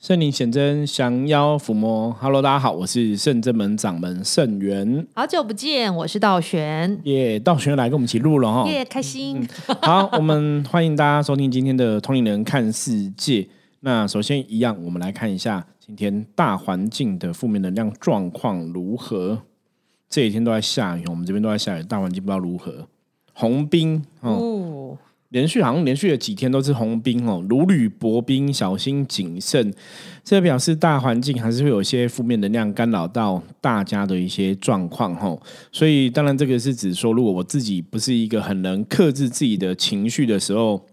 圣灵显真，降妖伏魔。Hello，大家好，我是圣真门掌门圣元。好久不见，我是道玄。耶，道玄来跟我们一起录了哈。耶，开心。好，我们欢迎大家收听今天的《通灵人看世界》。那首先一样，我们来看一下今天大环境的负面能量状况如何。这几天都在下雨，我们这边都在下雨，大环境不知道如何。红冰哦。连续好像连续了几天都是红兵哦，如履薄冰，小心谨慎。这表示大环境还是会有一些负面能量干扰到大家的一些状况哦。所以当然这个是指说，如果我自己不是一个很能克制自己的情绪的时候。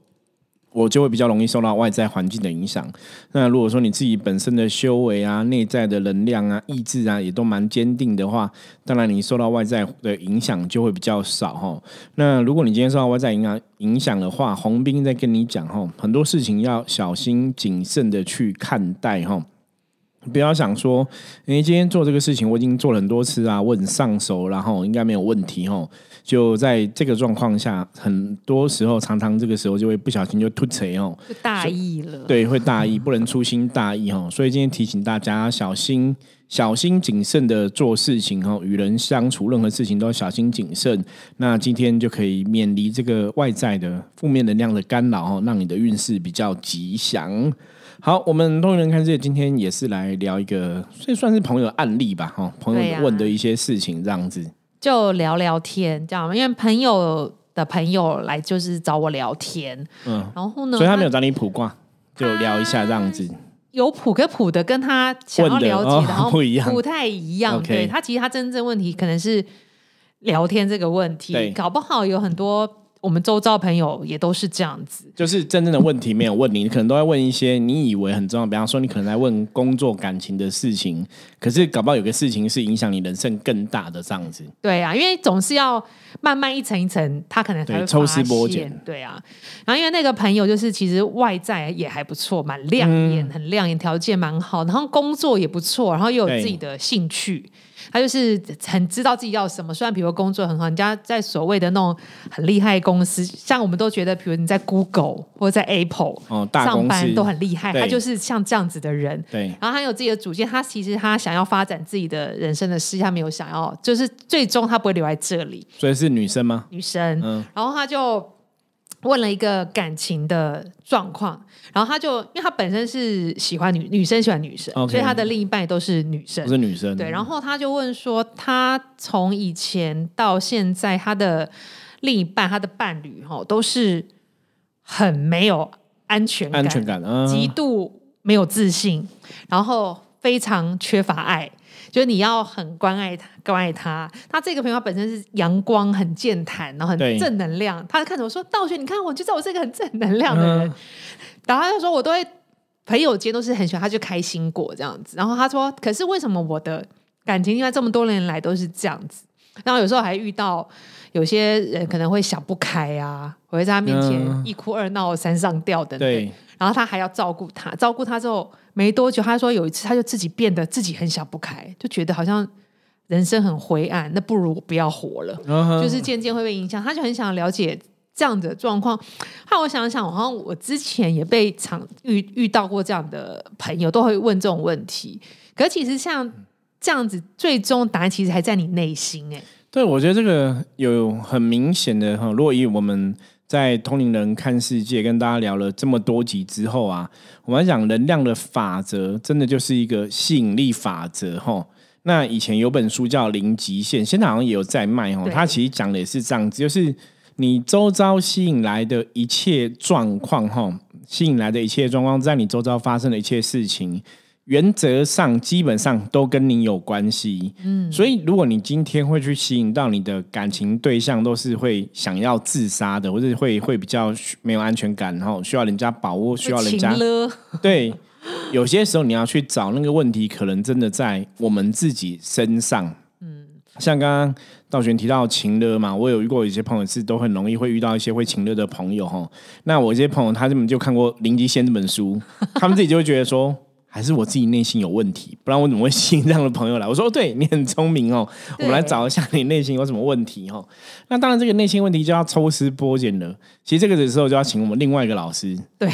我就会比较容易受到外在环境的影响。那如果说你自己本身的修为啊、内在的能量啊、意志啊，也都蛮坚定的话，当然你受到外在的影响就会比较少哈。那如果你今天受到外在影响影响的话，红兵在跟你讲哈，很多事情要小心谨慎的去看待哈。不要想说，你今天做这个事情，我已经做了很多次啊，我很上手，然后应该没有问题哦。就在这个状况下，很多时候常常这个时候就会不小心就突锤哦，就大意了。对，会大意，不能粗心大意哦。所以今天提醒大家，小心、小心谨慎的做事情哦，与人相处，任何事情都要小心谨慎。那今天就可以免离这个外在的负面能量的干扰哦，让你的运势比较吉祥。好，我们通人看世界今天也是来聊一个，这算是朋友案例吧，哈，朋友问的一些事情这样子。就聊聊天，这样，因为朋友的朋友来就是找我聊天，嗯，然后呢，所以他没有找你卜卦，就聊一下这样子。有卜跟卜的跟他想要了解，然后不一样，不太一样。对他其实他真正问题可能是聊天这个问题，搞不好有很多。我们周遭朋友也都是这样子，就是真正的问题没有问你，你可能都在问一些你以为很重要，比方说你可能在问工作、感情的事情，可是搞不好有个事情是影响你人生更大的这样子。对啊，因为总是要慢慢一层一层，他可能才会抽丝剥茧。对啊，然后因为那个朋友就是其实外在也还不错，蛮亮眼，很亮眼，条件蛮好，然后工作也不错，然后又有自己的兴趣。他就是很知道自己要什么，虽然比如工作很好，人家在所谓的那种很厉害公司，像我们都觉得，比如你在 Google 或者在 Apple 哦，上班都很厉害，他就是像这样子的人。对，然后他有自己的主见，他其实他想要发展自己的人生的事业，他没有想要，就是最终他不会留在这里。所以是女生吗？女生，嗯，然后他就。问了一个感情的状况，然后他就因为他本身是喜欢女女生喜欢女生，所以他的另一半都是女生，是女生。对，然后他就问说，他从以前到现在，他的另一半，他的伴侣，哈，都是很没有安全感，安全感，极度没有自信，然后非常缺乏爱。就是你要很关爱他，关爱他。他这个朋友本身是阳光、很健谈，然后很正能量。他看着我说：“道学，你看我就知道我是一个很正能量的人。”然后他就说：“我都会朋友间都是很喜欢，他就开心果这样子。”然后他说：“可是为什么我的感情因为这么多年来都是这样子？然后有时候还遇到有些人可能会想不开啊，我会在他面前一哭二闹三上吊等等。然后他还要照顾他，照顾他之后。”没多久，他说有一次，他就自己变得自己很想不开，就觉得好像人生很灰暗，那不如不要活了。就是渐渐会被影响，他就很想了解这样的状况。后来我想想，好像我之前也被常遇遇到过这样的朋友，都会问这种问题。可其实像这样子，最终答案其实还在你内心。哎，对，我觉得这个有很明显的哈。如果以我们在通灵人看世界，跟大家聊了这么多集之后啊，我们讲能量的法则，真的就是一个吸引力法则吼。那以前有本书叫《零极限》，现在好像也有在卖吼。它其实讲的也是这样子，就是你周遭吸引来的一切状况哈，吸引来的一切状况，在你周遭发生的一切事情。原则上基本上都跟你有关系，嗯，所以如果你今天会去吸引到你的感情对象，都是会想要自杀的，或者会会比较没有安全感，然后需要人家保护，需要人家对，有些时候你要去找那个问题，可能真的在我们自己身上，嗯，像刚刚道玄提到情勒嘛，我有遇过有些朋友是都很容易会遇到一些会情勒的朋友哈，那我一些朋友他根本就看过《零极限》这本书，他们自己就会觉得说。还是我自己内心有问题，不然我怎么会吸引这样的朋友来？我说，对你很聪明哦，我们来找一下你内心有什么问题哦。那当然，这个内心问题就要抽丝剥茧了。其实这个的时候就要请我们另外一个老师，对，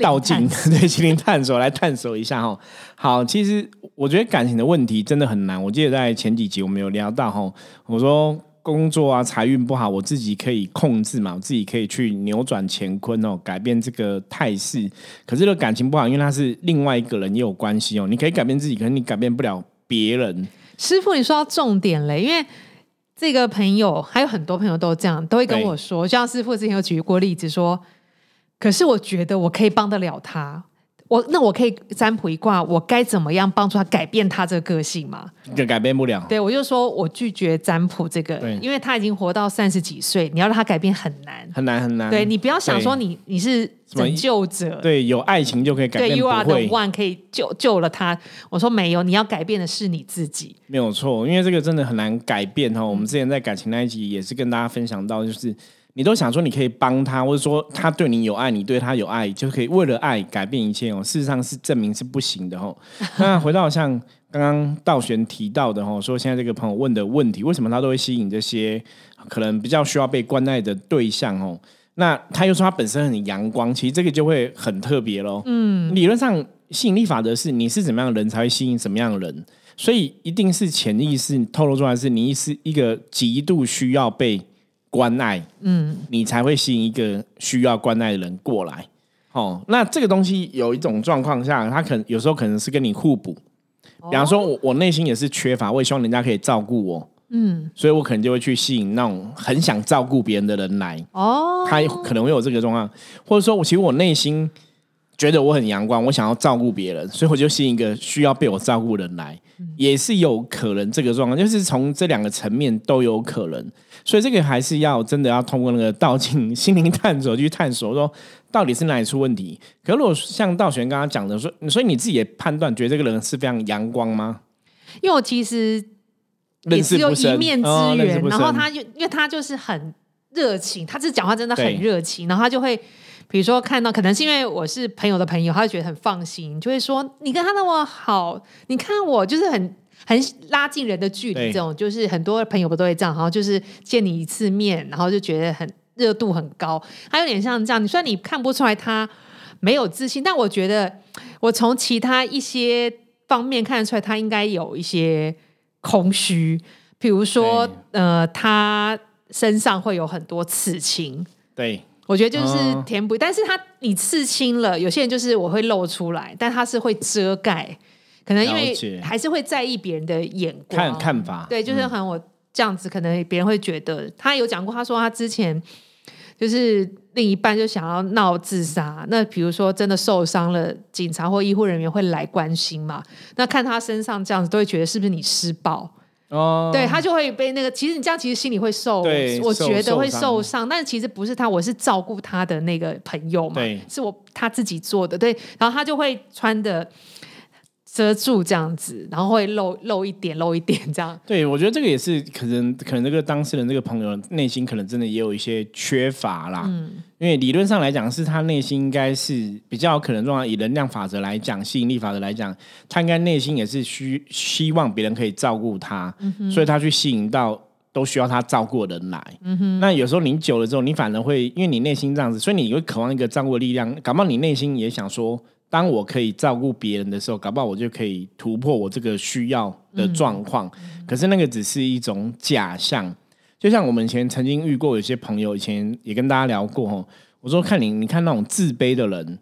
道尽，对，心灵探索来探索一下哦。好，其实我觉得感情的问题真的很难。我记得在前几集我们有聊到哈，我说。工作啊，财运不好，我自己可以控制嘛，我自己可以去扭转乾坤哦，改变这个态势。可是这个感情不好，因为他是另外一个人也有关系哦。你可以改变自己，可是你改变不了别人。师傅，你说到重点嘞，因为这个朋友还有很多朋友都这样，都会跟我说，像师傅之前有举过例子说，可是我觉得我可以帮得了他。我那我可以占卜一卦，我该怎么样帮助他改变他这个个性吗？就改变不了。对，我就说我拒绝占卜这个，因为他已经活到三十几岁，你要让他改变很难，很难很难。对你不要想说你你是拯救者，对，有爱情就可以改变，对，You are the one 可以救救了他。我说没有，你要改变的是你自己。没有错，因为这个真的很难改变哈。我们之前在感情那一集也是跟大家分享到，就是。你都想说你可以帮他，或者说他对你有爱，你对他有爱，就可以为了爱改变一切哦。事实上是证明是不行的哦。那回到像刚刚道玄提到的哦，说现在这个朋友问的问题，为什么他都会吸引这些可能比较需要被关爱的对象哦？那他又说他本身很阳光，其实这个就会很特别喽。嗯，理论上吸引力法则是你是怎么样的人才会吸引什么样的人，所以一定是潜意识透露出来是你是一个极度需要被。关爱，嗯，你才会吸引一个需要关爱的人过来。哦，那这个东西有一种状况下，他可能有时候可能是跟你互补。比方说，我我内心也是缺乏，我也希望人家可以照顾我，嗯，所以我可能就会去吸引那种很想照顾别人的人来。哦，他可能会有这个状况，或者说，我其实我内心觉得我很阳光，我想要照顾别人，所以我就吸引一个需要被我照顾的人来，也是有可能这个状况，就是从这两个层面都有可能。所以这个还是要真的要通过那个道境心灵探索去探索，说到底是哪里出问题。可如果像道玄刚刚讲的说，所以你自己也判断，觉得这个人是非常阳光吗？因为我其实也是有一面之缘，然后他就因为他就是很热情，他这讲话真的很热情，然后他就会比如说看到，可能是因为我是朋友的朋友，他就觉得很放心，就会说你跟他那么好，你看我就是很。很拉近人的距离，这种就是很多朋友不都会这样，然后就是见你一次面，然后就觉得很热度很高，他有点像这样。你虽然你看不出来他没有自信，但我觉得我从其他一些方面看得出来，他应该有一些空虚，比如说呃，他身上会有很多刺青。对，我觉得就是填补，但是他你刺青了，有些人就是我会露出来，但他是会遮盖。可能因为还是会在意别人的眼光。看看法，对，就是可能我这样子，可能别人会觉得他有讲过，他说他之前就是另一半就想要闹自杀，那比如说真的受伤了，警察或医护人员会来关心嘛？那看他身上这样子，都会觉得是不是你施暴？哦？对他就会被那个，其实你这样其实心里会受，我觉得会受伤，但是其实不是他，我是照顾他的那个朋友嘛，是我他自己做的，对，然后他就会穿的。遮住这样子，然后会露露一点，露一点这样。对，我觉得这个也是可能，可能这个当事人这个朋友内心可能真的也有一些缺乏啦。嗯，因为理论上来讲，是他内心应该是比较可能状况。以能量法则来讲，吸引力法则来讲，他应该内心也是需希望别人可以照顾他，所以他去吸引到都需要他照顾的人来。嗯哼。那有时候你久了之后，你反而会因为你内心这样子，所以你会渴望一个照顾的力量。感冒，你内心也想说。当我可以照顾别人的时候，搞不好我就可以突破我这个需要的状况。可是那个只是一种假象，就像我们以前曾经遇过有些朋友，以前也跟大家聊过哦。我说看你，你看那种自卑的人，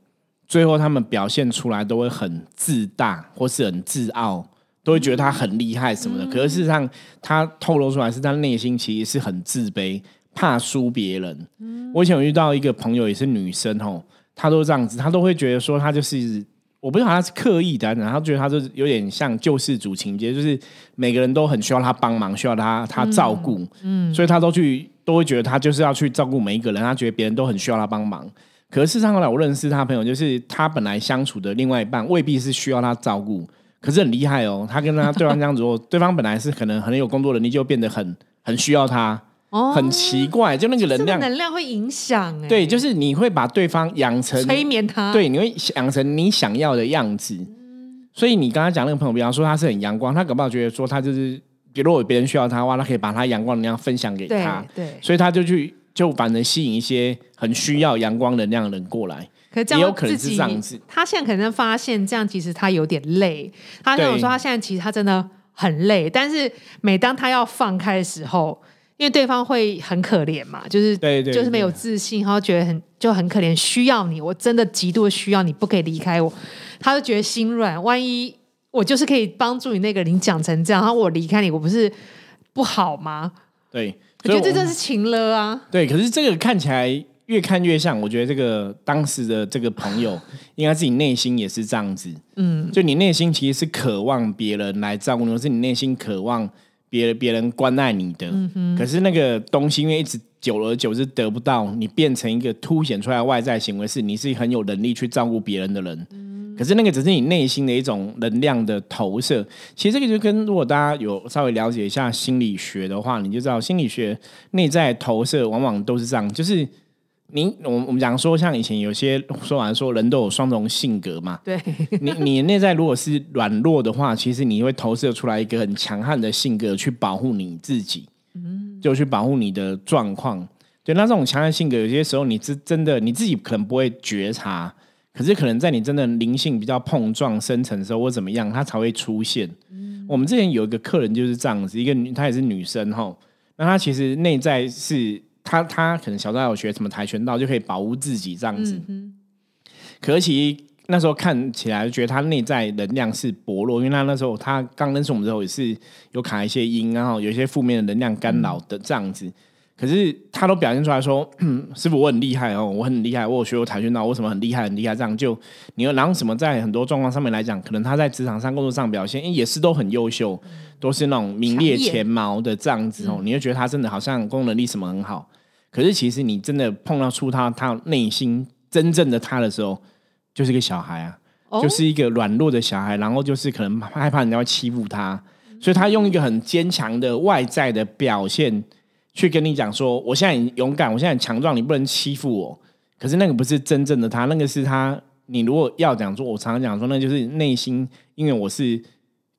最后他们表现出来都会很自大，或是很自傲，都会觉得他很厉害什么的。可是事实上，他透露出来是他内心其实是很自卑，怕输别人。我以前有遇到一个朋友，也是女生哦。他都这样子，他都会觉得说他就是，我不知道他是刻意的，然后觉得他就是有点像救世主情节，就是每个人都很需要他帮忙，需要他他照顾，嗯，所以他都去都会觉得他就是要去照顾每一个人，他觉得别人都很需要他帮忙。可是事实上后来我认识他朋友，就是他本来相处的另外一半未必是需要他照顾，可是很厉害哦，他跟他对方这样子做，对方本来是可能很有工作能力，就变得很很需要他。很奇怪，就那个能量，能量会影响。哎，对，就是你会把对方养成催眠他，对，你会养成你想要的样子。所以你刚刚讲那个朋友，比方说他是很阳光，他搞不好觉得说他就是，如果别人需要他的话，他可以把他阳光能量分享给他，对，所以他就去就反正吸引一些很需要阳光能量的人过来。可也有可能是这样子，他现在可能发现这样其实他有点累，他跟我说他现在其实他真的很累，但是每当他要放开的时候。因为对方会很可怜嘛，就是对对就是没有自信，然后觉得很就很可怜，需要你，我真的极度需要你，不可以离开我。他就觉得心软，万一我就是可以帮助你那个人，你讲成这样，然后我离开你，我不是不好吗？对，我觉得这真是情了啊。对，可是这个看起来越看越像，我觉得这个当时的这个朋友，应该自己内心也是这样子。嗯，就你内心其实是渴望别人来照顾你，或是你内心渴望。别人别人关爱你的，可是那个东西因为一直久而久之得不到，你变成一个凸显出来外在行为是你是很有能力去照顾别人的人，可是那个只是你内心的一种能量的投射。其实这个就跟如果大家有稍微了解一下心理学的话，你就知道心理学内在投射往往都是这样，就是。你我我们讲说，像以前有些说完说人都有双重性格嘛。对，你你内在如果是软弱的话，其实你会投射出来一个很强悍的性格去保护你自己，嗯，就去保护你的状况。对，那这种强悍性格，有些时候你是真的你自己可能不会觉察，可是可能在你真的灵性比较碰撞深层的时候，或怎么样，它才会出现。嗯，我们之前有一个客人就是这样子，一个女，她也是女生哈，那她其实内在是。他他可能小时候有学什么跆拳道，就可以保护自己这样子。可是那时候看起来，觉得他内在能量是薄弱，因为他那时候他刚认识我们之后也是有卡一些音，然后有一些负面的能量干扰的这样子。可是他都表现出来说：“ 师傅，我很厉害哦，我很厉害，我有学过跆拳道，我什么很厉害很厉害。”这样就你要然后什么在很多状况上面来讲，可能他在职场上、工作上表现也是都很优秀，都是那种名列前茅的这样子哦。你就觉得他真的好像功能力什么很好。可是，其实你真的碰到出他他内心真正的他的时候，就是一个小孩啊，就是一个软弱的小孩，然后就是可能害怕人家会欺负他，所以他用一个很坚强的外在的表现去跟你讲说：“我现在很勇敢，我现在很强壮，你不能欺负我。”可是那个不是真正的他，那个是他。你如果要讲说，我常常讲说，那就是内心，因为我是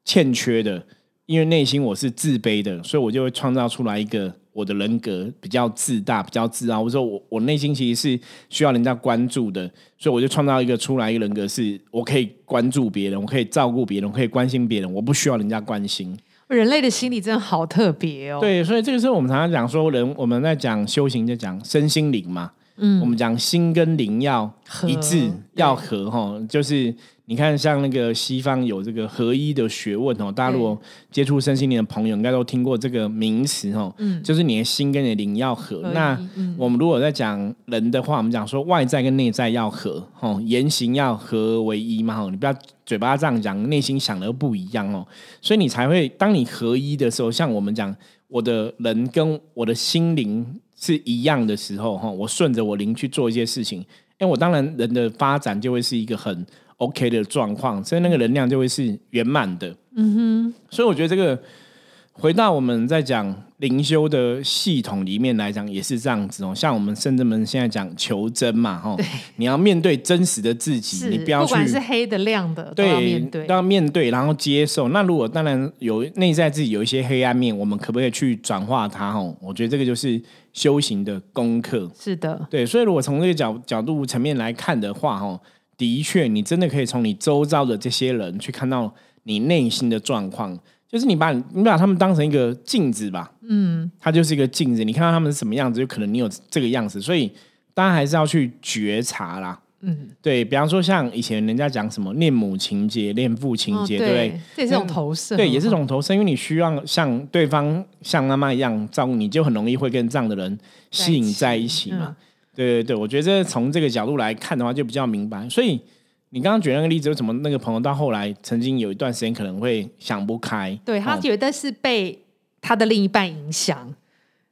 欠缺的，因为内心我是自卑的，所以我就会创造出来一个。我的人格比较自大，比较自傲。我说我我内心其实是需要人家关注的，所以我就创造一个出来一个人格，是我可以关注别人，我可以照顾别人，我可以关心别人，我不需要人家关心。人类的心理真的好特别哦。对，所以这个是我们常常讲说，人我们在讲修行，就讲身心灵嘛。嗯，我们讲心跟灵要一致，要合哈，就是。你看，像那个西方有这个合一的学问哦，大家如果接触身心灵的朋友，应该都听过这个名词哦。嗯，就是你的心跟你的灵要合。那我们如果在讲人的话，我们讲说外在跟内在要合，哦，言行要合为一嘛。哦，你不要嘴巴这样讲，内心想的不一样哦。所以你才会，当你合一的时候，像我们讲，我的人跟我的心灵是一样的时候，哈，我顺着我灵去做一些事情，哎，我当然人的发展就会是一个很。OK 的状况，所以那个能量就会是圆满的。嗯哼，所以我觉得这个回到我们在讲灵修的系统里面来讲，也是这样子哦。像我们圣人们现在讲求真嘛，哈，你要面对真实的自己，你不要不管是黑的亮的，都要面对，都要面对，然后接受。那如果当然有内在自己有一些黑暗面，我们可不可以去转化它？哈，我觉得这个就是修行的功课。是的，对。所以如果从这个角角度层面来看的话，哈。的确，你真的可以从你周遭的这些人去看到你内心的状况，就是你把你把他们当成一个镜子吧，嗯，它就是一个镜子，你看到他们是什么样子，就可能你有这个样子，所以大家还是要去觉察啦，嗯，对比方说像以前人家讲什么恋母情节、恋父情节，对不对？这也是种投射，对，也是种投射，因为你需要像对方像妈妈一样照顾你，就很容易会跟这样的人吸引在一起嘛。对对对，我觉得从这个角度来看的话，就比较明白。所以你刚刚举那个例子，为什么那个朋友到后来曾经有一段时间可能会想不开？对他觉得是被他的另一半影响。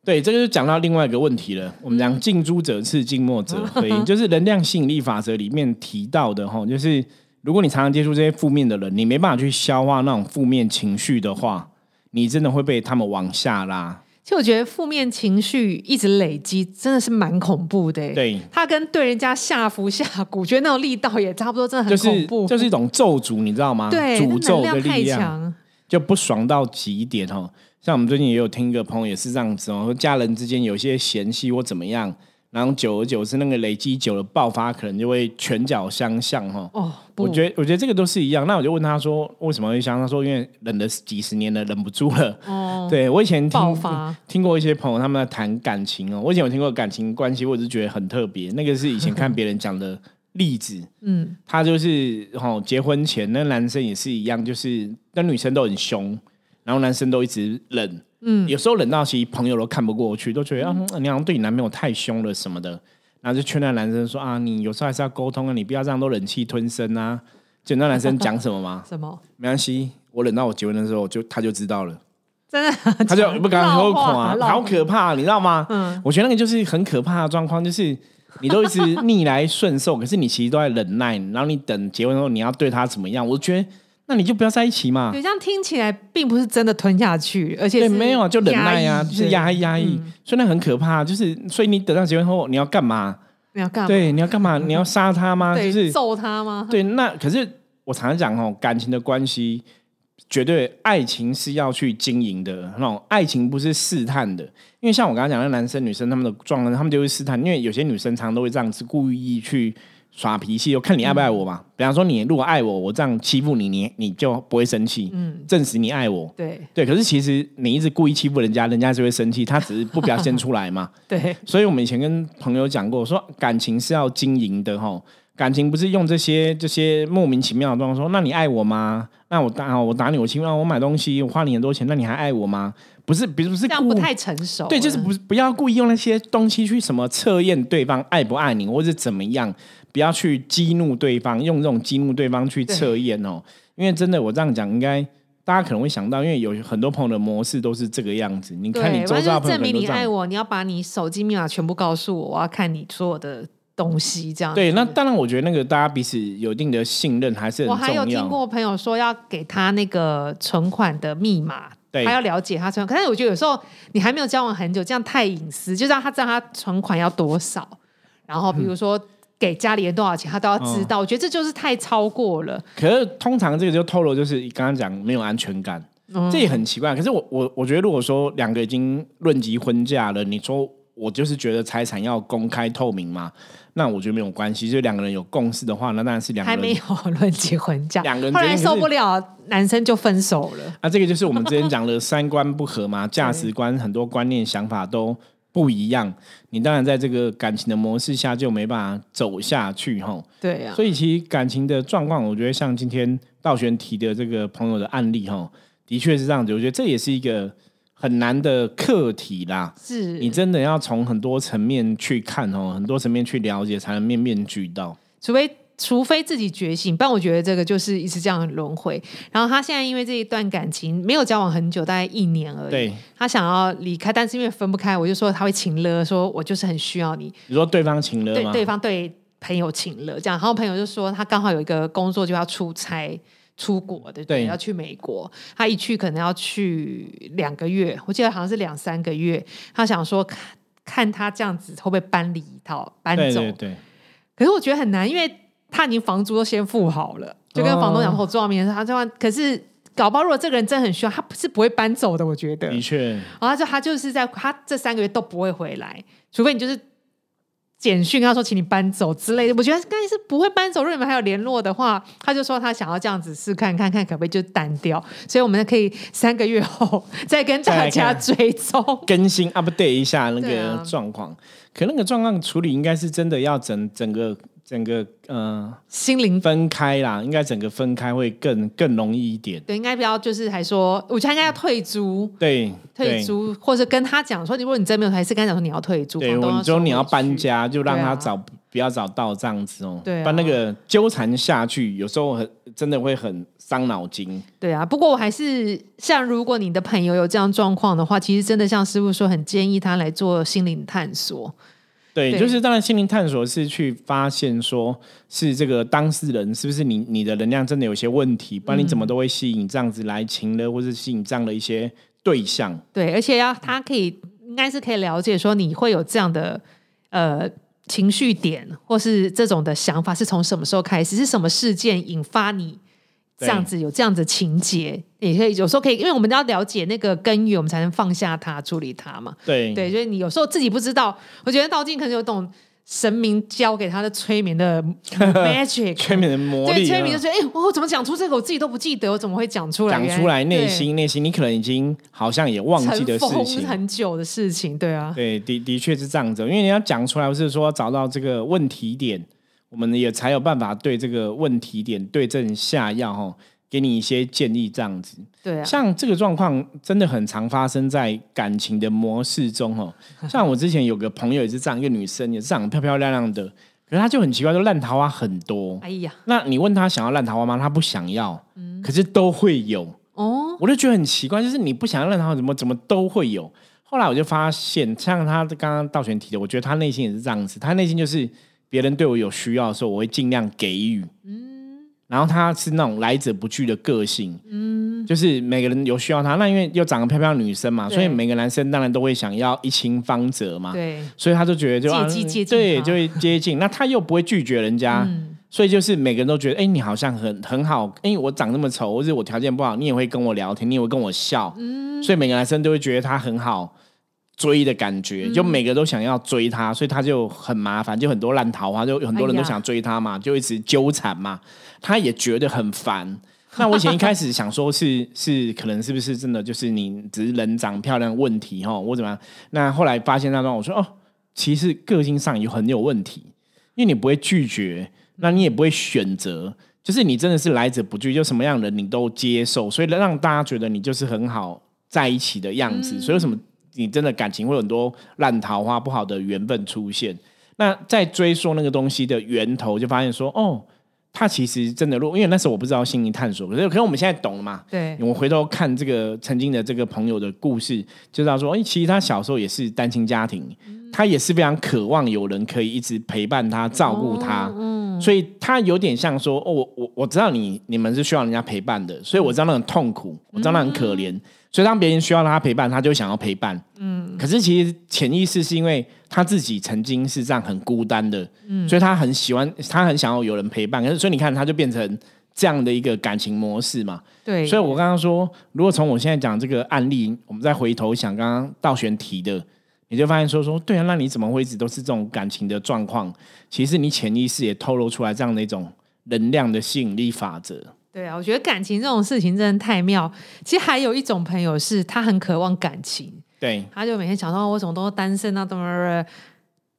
对，这就是讲到另外一个问题了。我们讲近朱者赤，近墨者黑，就是能量吸引力法则里面提到的哈，就是如果你常常接触这些负面的人，你没办法去消化那种负面情绪的话，你真的会被他们往下拉。其实我觉得负面情绪一直累积，真的是蛮恐怖的。对，他跟对人家下符下蛊，觉得那种力道也差不多，真的很恐怖，就是一种咒诅，你知道吗？对，诅咒的力量就不爽到极点哦。像我们最近也有听一个朋友也是这样子哦，说家人之间有些嫌隙或怎么样。然后久而久之，那个累积久了爆发，可能就会拳脚相向哈。哦，我觉得我觉得这个都是一样。那我就问他说，为什么会相？他说因为忍了几十年了，忍不住了。哦，对我以前听听过一些朋友他们在谈感情哦，我以前有听过感情关系，我是觉得很特别。那个是以前看别人讲的例子。嗯，他就是哦，结婚前那男生也是一样，就是跟女生都很凶，然后男生都一直忍。嗯，有时候冷到其实朋友都看不过去，都觉得啊，你好像对你男朋友太凶了什么的，然后就劝那男生说啊，你有时候还是要沟通啊，你不要这样都忍气吞声啊。就那男生讲什么吗？什么？没关系，我忍到我结婚的时候就他就知道了，真的，他就不敢说垮，好可怕，你知道吗？嗯，我觉得那个就是很可怕的状况，就是你都一直逆来顺受，可是你其实都在忍耐，然后你等结婚后你要对他怎么样？我觉得。那你就不要在一起嘛。对，这样听起来并不是真的吞下去，而且对，没有啊，就忍耐啊，就是压抑压抑，所以那很可怕。就是，所以你等到结婚后，你要干嘛？你要干？对，你要干嘛？你要杀他吗？就是揍他吗？对，那可是我常常讲哦，感情的关系，绝对爱情是要去经营的，那种爱情不是试探的。因为像我刚刚讲的，男生女生他们的状况，他们就会试探，因为有些女生常常都会这样子故意去。耍脾气，我看你爱不爱我嘛？比方说，你如果爱我，我这样欺负你，你你就不会生气，嗯，证实你爱我。对对，可是其实你一直故意欺负人家，人家就会生气，他只是不表现出来嘛。对，所以我们以前跟朋友讲过，说感情是要经营的哈，感情不是用这些这些莫名其妙的状况说，那你爱我吗？那我打我打你，我欺负我买东西，我花你很多钱，那你还爱我吗？不是，比如是这样不太成熟。对，就是不不要故意用那些东西去什么测验对方爱不爱你，或者怎么样。不要去激怒对方，用这种激怒对方去测验哦。因为真的，我这样讲，应该大家可能会想到，因为有很多朋友的模式都是这个样子。你看，你周遭朋友证明你爱我，你要把你手机密码全部告诉我，我要看你所有的东西。这样对。那当然，我觉得那个大家彼此有一定的信任还是很重要。我还有听过朋友说要给他那个存款的密码，对，他要了解他存款。可是我觉得有时候你还没有交往很久，这样太隐私，就让他知道他存款要多少。然后比如说。给家里人多少钱，他都要知道。我觉得这就是太超过了。可是通常这个就透露，就是刚刚讲没有安全感，这也很奇怪。可是我我我觉得，如果说两个已经论及婚嫁了，你说我就是觉得财产要公开透明嘛，那我觉得没有关系。就两个人有共识的话，那当然是两个人还没有 论结婚嫁，两个人后来受不了，男生就分手了。啊，这个就是我们之前讲的三观不合嘛，价值观很多观念想法都。不一样，你当然在这个感情的模式下就没办法走下去，哈。对呀。所以其实感情的状况，我觉得像今天道玄提的这个朋友的案例，哈，的确是这样子。我觉得这也是一个很难的课题啦。是。你真的要从很多层面去看，哦，很多层面去了解，才能面面俱到。除非。除非自己觉醒，不然我觉得这个就是一直这样轮回。然后他现在因为这一段感情没有交往很久，大概一年而已。他想要离开，但是因为分不开，我就说他会请了，说我就是很需要你。你说对方请了吗？对，对方对朋友请了，这样。然后朋友就说他刚好有一个工作就要出差出国的，对，要去美国。他一去可能要去两个月，我记得好像是两三个月。他想说看看他这样子会不会搬离一套搬走？对。可是我觉得很难，因为。他已经房租都先付好了，就跟房东讲说：“我住到明天。”他这样，可是搞不好如果这个人真的很需要，他是不会搬走的。我觉得的确，然后就他就是在他这三个月都不会回来，除非你就是简讯他说请你搬走之类的。我觉得应该是不会搬走。如果你们还有联络的话，他就说他想要这样子试看看看可不可以就单掉。所以我们可以三个月后再跟大家 追踪更新 update 一下那个状况。可那个状况处理应该是真的要整整个。整个呃，心灵分开啦，应该整个分开会更更容易一点。对，应该不要就是还说，我觉得应该要退租。对，退租或者跟他讲说，如果你真没有，还是跟他讲说你要退租。对，我说你要搬家，就让他找不要找到这样子哦。对，把那个纠缠下去，有时候很真的会很伤脑筋。对啊，不过我还是像如果你的朋友有这样状况的话，其实真的像师傅说，很建议他来做心灵探索。对，就是当然，心灵探索是去发现，说是这个当事人是不是你你的能量真的有些问题，不然你怎么都会吸引这样子来情的，或者吸引这样的一些对象。对，而且要他可以应该是可以了解说你会有这样的呃情绪点，或是这种的想法是从什么时候开始，是什么事件引发你这样子有这样子情节，也可以有时候可以，因为我们要了解那个根源，我们才能放下它，处理它嘛。对对，所以你有时候自己不知道，我觉得道静可能有懂。神明教给他的催眠的 magic，催眠的魔力，对，催眠就是：“哎，我怎么讲出这个？我自己都不记得，我怎么会讲出来？讲出来，内心内心，你可能已经好像也忘记的事情，很久的事情，对啊，对，的的确是这样子，因为你要讲出来，不是说找到这个问题点，我们也才有办法对这个问题点对症下药，哈。”给你一些建议，这样子。对啊，像这个状况真的很常发生在感情的模式中哦。像我之前有个朋友也是这样，一个女生也是长得漂漂亮亮的，可是她就很奇怪，就烂桃花很多。哎呀，那你问她想要烂桃花吗？她不想要。嗯，可是都会有哦。我就觉得很奇怪，就是你不想要烂桃花，怎么怎么都会有。后来我就发现，像她刚刚道玄提的，我觉得她内心也是这样子。她内心就是别人对我有需要的时候，我会尽量给予。嗯。然后他是那种来者不拒的个性，嗯，就是每个人有需要他，那因为又长得漂亮女生嘛，所以每个男生当然都会想要一清方泽嘛，对，所以他就觉得就对，就会接近。那他又不会拒绝人家，所以就是每个人都觉得，哎，你好像很很好，哎，我长那么丑，或者我条件不好，你也会跟我聊天，你也会跟我笑，嗯，所以每个男生都会觉得他很好。追的感觉，就每个都想要追他，所以他就很麻烦，就很多烂桃花，就很多人都想追他嘛，就一直纠缠嘛。他也觉得很烦。那我以前一开始想说，是是可能是不是真的就是你只是人长漂亮问题哈？我怎么样？那后来发现那段，我说哦，其实个性上有很有问题，因为你不会拒绝，那你也不会选择，就是你真的是来者不拒，就什么样的你都接受，所以让大家觉得你就是很好在一起的样子。所以什么？你真的感情会有很多烂桃花、不好的缘分出现。那在追溯那个东西的源头，就发现说，哦，他其实真的，因为那时候我不知道心灵探索，可是可是我们现在懂了嘛？对，我回头看这个曾经的这个朋友的故事，就知道说，哎，其实他小时候也是单亲家庭，他也是非常渴望有人可以一直陪伴他、照顾他。嗯，所以他有点像说，哦，我我我知道你你们是需要人家陪伴的，所以我知道那种痛苦，我知道那很可怜。所以当别人需要他陪伴，他就想要陪伴。嗯，可是其实潜意识是因为他自己曾经是这样很孤单的，嗯，所以他很喜欢，他很想要有人陪伴。可是所以你看，他就变成这样的一个感情模式嘛。对。所以我刚刚说，如果从我现在讲这个案例，我们再回头想刚刚道玄提的，你就发现说说，对啊，那你怎么会一直都是这种感情的状况？其实你潜意识也透露出来这样的一种能量的吸引力法则。对啊，我觉得感情这种事情真的太妙。其实还有一种朋友是他很渴望感情，对，他就每天想到我怎么都单身啊，怎么，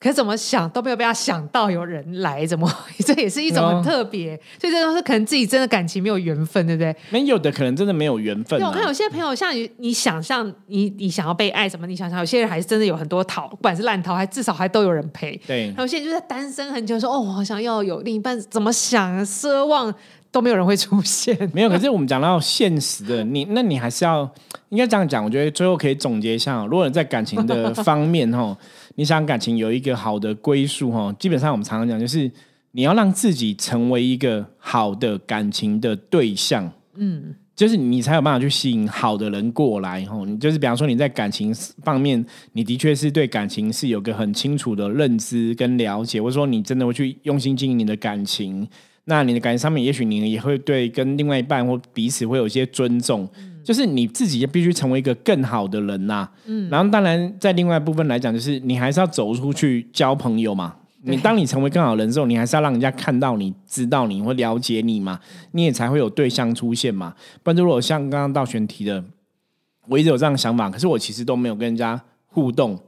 可怎么想都没有被他想到有人来，怎么 这也是一种很特别。所以这都是可能自己真的感情没有缘分，对不对？没有的可能真的没有缘分。我看有些朋友像你，你想象你你想要被爱什么？你想想有些人还是真的有很多桃，不管是烂桃，还至少还都有人陪。对，有些人就在单身很久，说哦，我好想要有另一半，怎么想奢望。都没有人会出现，没有。可是我们讲到现实的，你那你还是要应该这样讲。我觉得最后可以总结一下：，如果你在感情的 方面，哈，你想感情有一个好的归宿，哈，基本上我们常常讲，就是你要让自己成为一个好的感情的对象，嗯，就是你才有办法去吸引好的人过来，哈。你就是比方说你在感情方面，你的确是对感情是有个很清楚的认知跟了解，或者说你真的会去用心经营你的感情。那你的感情上面，也许你也会对跟另外一半或彼此会有一些尊重，就是你自己也必须成为一个更好的人呐。嗯，然后当然在另外一部分来讲，就是你还是要走出去交朋友嘛。你当你成为更好的人之后，你还是要让人家看到你、知道你或了解你嘛，你也才会有对象出现嘛。不然如果像刚刚道玄提的，我一直有这样的想法，可是我其实都没有跟人家互动。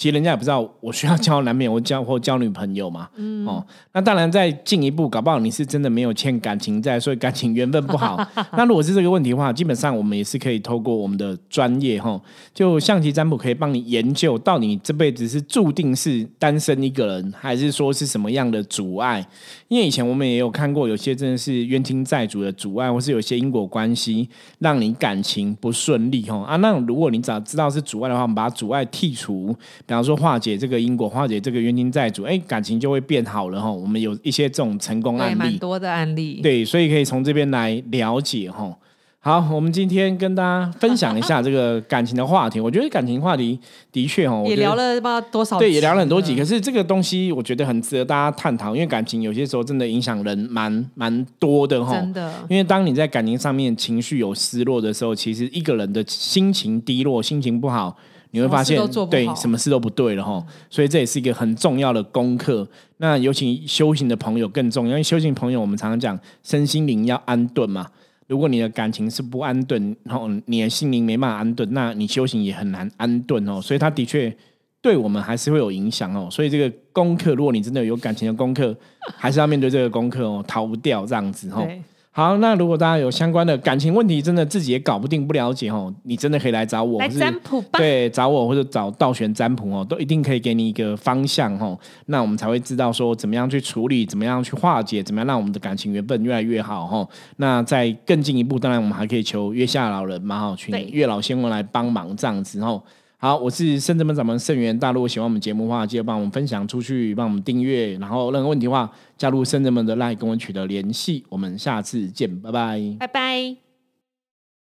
其实人家也不知道我需要交男朋友，我交或交女朋友嘛。嗯哦，那当然再进一步，搞不好你是真的没有欠感情债，所以感情缘分不好。那如果是这个问题的话，基本上我们也是可以透过我们的专业哈，就象棋占卜可以帮你研究到你这辈子是注定是单身一个人，还是说是什么样的阻碍？因为以前我们也有看过，有些真的是冤亲债主的阻碍，或是有些因果关系让你感情不顺利哈啊。那如果你早知道是阻碍的话，我们把阻碍剔除。比方说化解这个因果，化解这个冤亲债主，哎，感情就会变好了哈。我们有一些这种成功案例，蛮多的案例，对，所以可以从这边来了解哈。好，我们今天跟大家分享一下这个感情的话题。我觉得感情话题的确哦，也聊了不知道多少，对，也聊了很多集。可是这个东西我觉得很值得大家探讨，因为感情有些时候真的影响人蛮蛮多的哈。真的，因为当你在感情上面情绪有失落的时候，其实一个人的心情低落、心情不好，你会发现对什么事都不对了哈。所以这也是一个很重要的功课。那尤其修行的朋友更重要，因为修行朋友我们常常讲身心灵要安顿嘛。如果你的感情是不安顿，然后你的心灵没办法安顿，那你修行也很难安顿哦。所以他的确对我们还是会有影响哦。所以这个功课，如果你真的有感情的功课，还是要面对这个功课哦，逃不掉这样子哦。好，那如果大家有相关的感情问题，真的自己也搞不定、不了解哦，你真的可以来找我，来占卜吧。对，找我或者找道玄占卜哦，都一定可以给你一个方向哦。那我们才会知道说怎么样去处理，怎么样去化解，怎么样让我们的感情原本越来越好哦。那再更进一步，当然我们还可以求月下老人嘛哈，请月老仙翁来帮忙这样子哦。好，我是圣智门掌门盛元。大家如果喜欢我们节目的话，记得帮我们分享出去，帮我们订阅。然后任何问题的话，加入圣智门的 LINE 跟我取得联系。我们下次见，拜拜，拜拜。